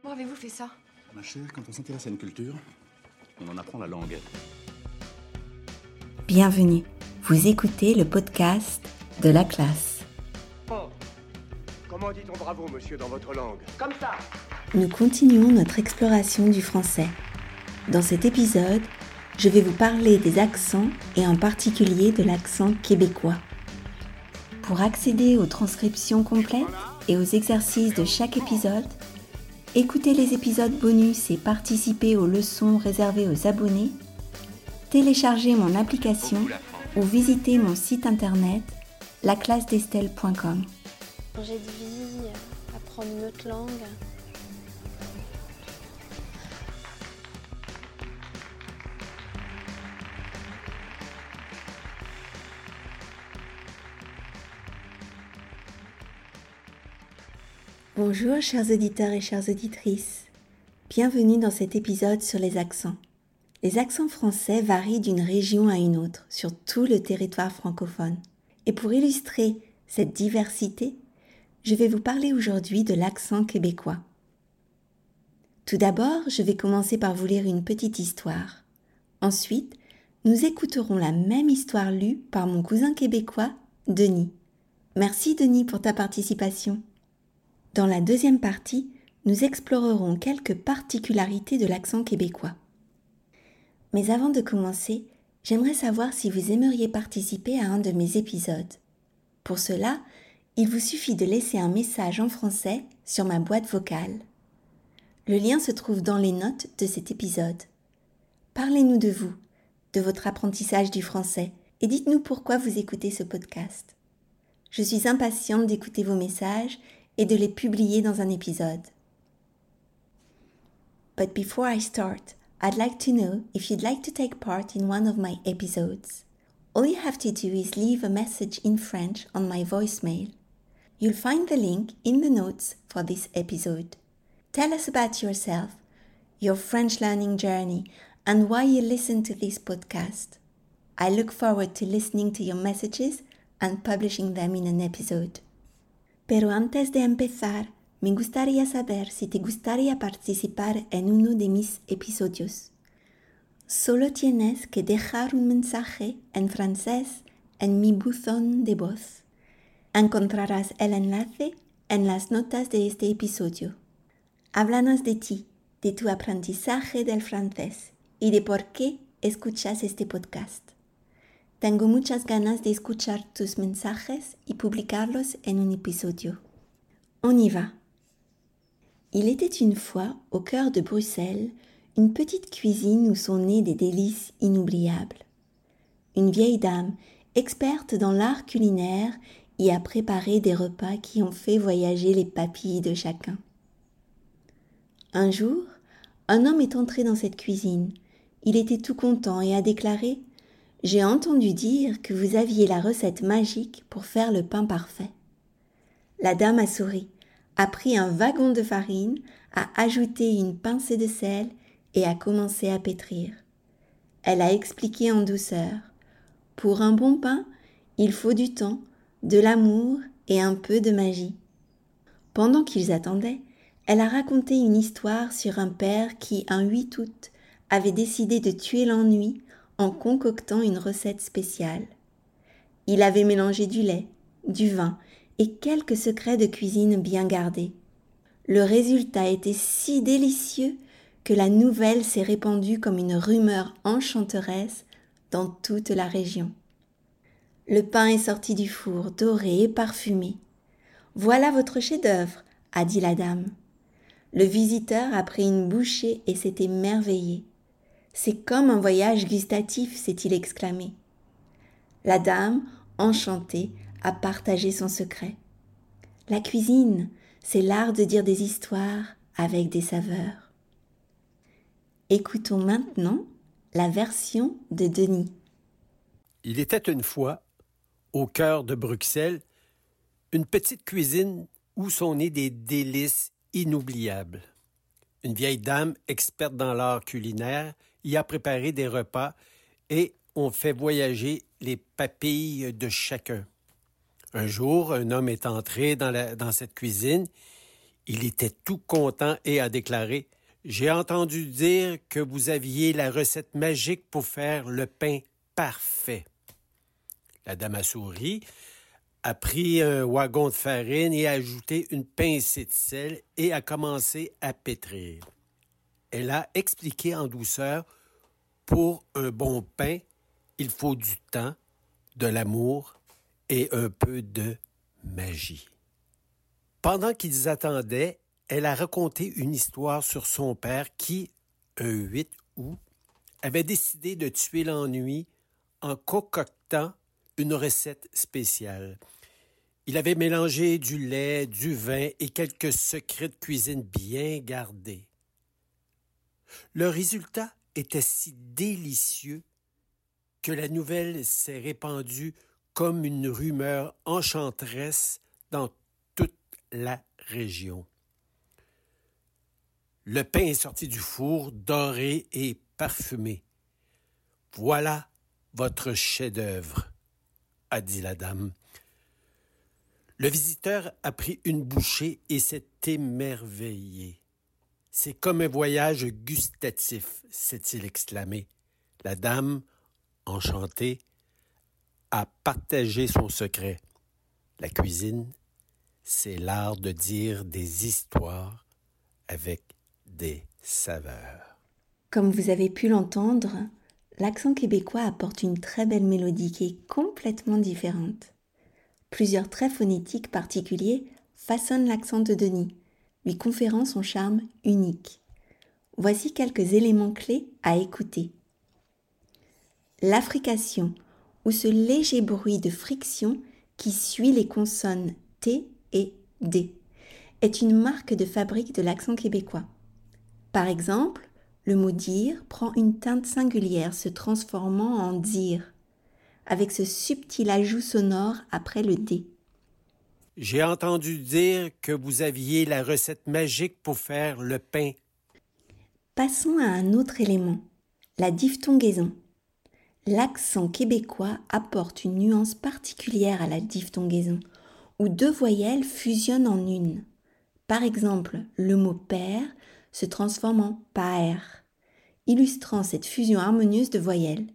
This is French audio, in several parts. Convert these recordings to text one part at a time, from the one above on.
Comment avez-vous fait ça? Ma chère, quand on s'intéresse à une culture, on en apprend la langue. Bienvenue. Vous écoutez le podcast de la classe. Oh. Comment dit-on bravo, monsieur, dans votre langue? Comme ça Nous continuons notre exploration du français. Dans cet épisode, je vais vous parler des accents et en particulier de l'accent québécois. Pour accéder aux transcriptions complètes et aux exercices de chaque épisode, écoutez les épisodes bonus et participez aux leçons réservées aux abonnés, téléchargez mon application ou visitez mon site internet laclassedestelle.com. J'ai dit apprendre une autre langue. Bonjour chers auditeurs et chères auditrices. Bienvenue dans cet épisode sur les accents. Les accents français varient d'une région à une autre sur tout le territoire francophone. Et pour illustrer cette diversité, je vais vous parler aujourd'hui de l'accent québécois. Tout d'abord, je vais commencer par vous lire une petite histoire. Ensuite, nous écouterons la même histoire lue par mon cousin québécois, Denis. Merci Denis pour ta participation. Dans la deuxième partie, nous explorerons quelques particularités de l'accent québécois. Mais avant de commencer, j'aimerais savoir si vous aimeriez participer à un de mes épisodes. Pour cela, il vous suffit de laisser un message en français sur ma boîte vocale. Le lien se trouve dans les notes de cet épisode. Parlez-nous de vous, de votre apprentissage du français et dites-nous pourquoi vous écoutez ce podcast. Je suis impatiente d'écouter vos messages et de les publier dans un épisode. But before I start, I'd like to know if you'd like to take part in one of my episodes. All you have to do is leave a message in French on my voicemail. You'll find the link in the notes for this episode. Tell us about yourself, your French learning journey, and why you listen to this podcast. I look forward to listening to your messages and publishing them in an episode. Pero antes de empezar, me gustaría saber si te gustaría participar en uno de mis episodios. Solo tienes que dejar un mensaje en francés en mi buzón de voz. Encontrarás el enlace en las notas de este episodio. Háblanos de ti, de tu aprendizaje del francés y de por qué escuchas este podcast. Tengo muchas ganas de escuchar tus mensajes y publicarlos en un épisode. On y va. Il était une fois, au cœur de Bruxelles, une petite cuisine où sont nés des délices inoubliables. Une vieille dame, experte dans l'art culinaire, y a préparé des repas qui ont fait voyager les papilles de chacun. Un jour, un homme est entré dans cette cuisine. Il était tout content et a déclaré j'ai entendu dire que vous aviez la recette magique pour faire le pain parfait. La dame a souri, a pris un wagon de farine, a ajouté une pincée de sel et a commencé à pétrir. Elle a expliqué en douceur. Pour un bon pain, il faut du temps, de l'amour et un peu de magie. Pendant qu'ils attendaient, elle a raconté une histoire sur un père qui, un 8 août, avait décidé de tuer l'ennui en concoctant une recette spéciale. Il avait mélangé du lait, du vin et quelques secrets de cuisine bien gardés. Le résultat était si délicieux que la nouvelle s'est répandue comme une rumeur enchanteresse dans toute la région. Le pain est sorti du four, doré et parfumé. Voilà votre chef-d'œuvre, a dit la dame. Le visiteur a pris une bouchée et s'est émerveillé. C'est comme un voyage gustatif, s'est-il exclamé. La dame, enchantée, a partagé son secret. La cuisine, c'est l'art de dire des histoires avec des saveurs. Écoutons maintenant la version de Denis. Il était une fois, au cœur de Bruxelles, une petite cuisine où sont nés des délices inoubliables. Une vieille dame experte dans l'art culinaire y a préparé des repas et on fait voyager les papilles de chacun. Un jour, un homme est entré dans, cette cuisine. Il était tout content et a déclaré J'ai entendu dire que vous aviez la recette magique pour faire le pain parfait. La dame a souri, a pris un wagon de farine et a ajouté une pincée de sel et a commencé à pétrir. Elle a expliqué en douceur Pour un bon pain, il faut du temps, de l'amour et un peu de magie. Pendant qu'ils attendaient, elle a raconté une histoire sur son père qui, un 8 août, avait décidé de tuer l'ennui en concoctant une recette spéciale. Il avait mélangé du lait, du vin et quelques secrets de cuisine bien gardés. Le résultat était si délicieux que la nouvelle s'est répandue comme une rumeur enchanteresse dans toute la région. Le pain est sorti du four, doré et parfumé. Voilà votre chef-d'œuvre, a dit la dame. Le visiteur a pris une bouchée et s'est émerveillé. C'est comme un voyage gustatif, s'est-il exclamé. La dame, enchantée, a partagé son secret. La cuisine, c'est l'art de dire des histoires avec des saveurs. Comme vous avez pu l'entendre, l'accent québécois apporte une très belle mélodie qui est complètement différente. Plusieurs traits phonétiques particuliers façonnent l'accent de Denis, lui conférant son charme unique. Voici quelques éléments clés à écouter. L'affrication, ou ce léger bruit de friction qui suit les consonnes T et D, est une marque de fabrique de l'accent québécois. Par exemple, le mot dire prend une teinte singulière se transformant en dire, avec ce subtil ajout sonore après le D. J'ai entendu dire que vous aviez la recette magique pour faire le pain. Passons à un autre élément, la diphtongaison. L'accent québécois apporte une nuance particulière à la diphtongaison, où deux voyelles fusionnent en une. Par exemple, le mot père se transforme en père, illustrant cette fusion harmonieuse de voyelles.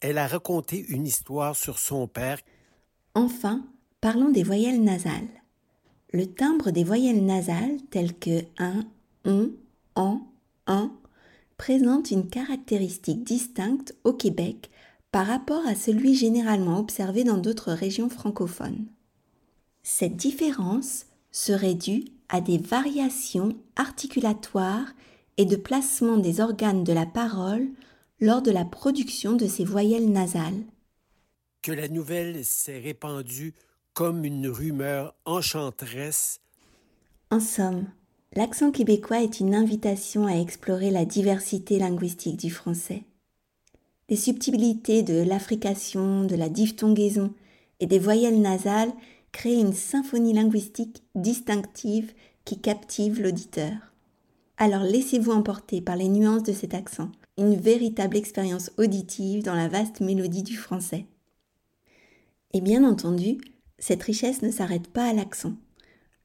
Elle a raconté une histoire sur son père. Enfin, Parlons des voyelles nasales. Le timbre des voyelles nasales telles que un, on, en, en présente une caractéristique distincte au Québec par rapport à celui généralement observé dans d'autres régions francophones. Cette différence serait due à des variations articulatoires et de placement des organes de la parole lors de la production de ces voyelles nasales. Que la nouvelle s'est répandue comme une rumeur enchanteresse. En somme, l'accent québécois est une invitation à explorer la diversité linguistique du français. Les subtilités de l'affrication, de la diphtongaison et des voyelles nasales créent une symphonie linguistique distinctive qui captive l'auditeur. Alors laissez-vous emporter par les nuances de cet accent, une véritable expérience auditive dans la vaste mélodie du français. Et bien entendu, cette richesse ne s'arrête pas à l'accent.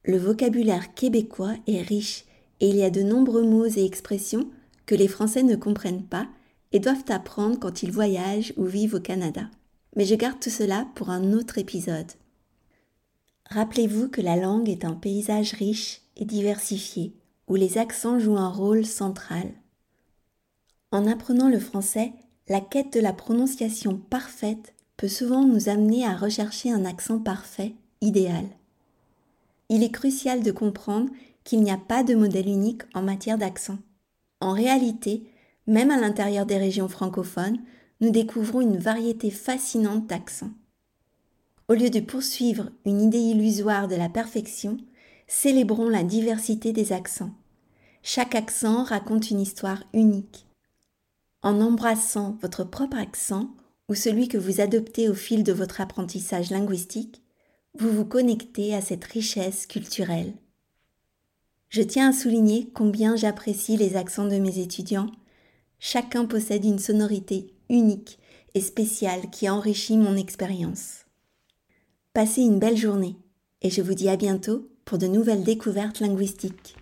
Le vocabulaire québécois est riche et il y a de nombreux mots et expressions que les Français ne comprennent pas et doivent apprendre quand ils voyagent ou vivent au Canada. Mais je garde tout cela pour un autre épisode. Rappelez-vous que la langue est un paysage riche et diversifié, où les accents jouent un rôle central. En apprenant le français, la quête de la prononciation parfaite souvent nous amener à rechercher un accent parfait, idéal. Il est crucial de comprendre qu'il n'y a pas de modèle unique en matière d'accent. En réalité, même à l'intérieur des régions francophones, nous découvrons une variété fascinante d'accents. Au lieu de poursuivre une idée illusoire de la perfection, célébrons la diversité des accents. Chaque accent raconte une histoire unique. En embrassant votre propre accent, ou celui que vous adoptez au fil de votre apprentissage linguistique, vous vous connectez à cette richesse culturelle. Je tiens à souligner combien j'apprécie les accents de mes étudiants. Chacun possède une sonorité unique et spéciale qui enrichit mon expérience. Passez une belle journée et je vous dis à bientôt pour de nouvelles découvertes linguistiques.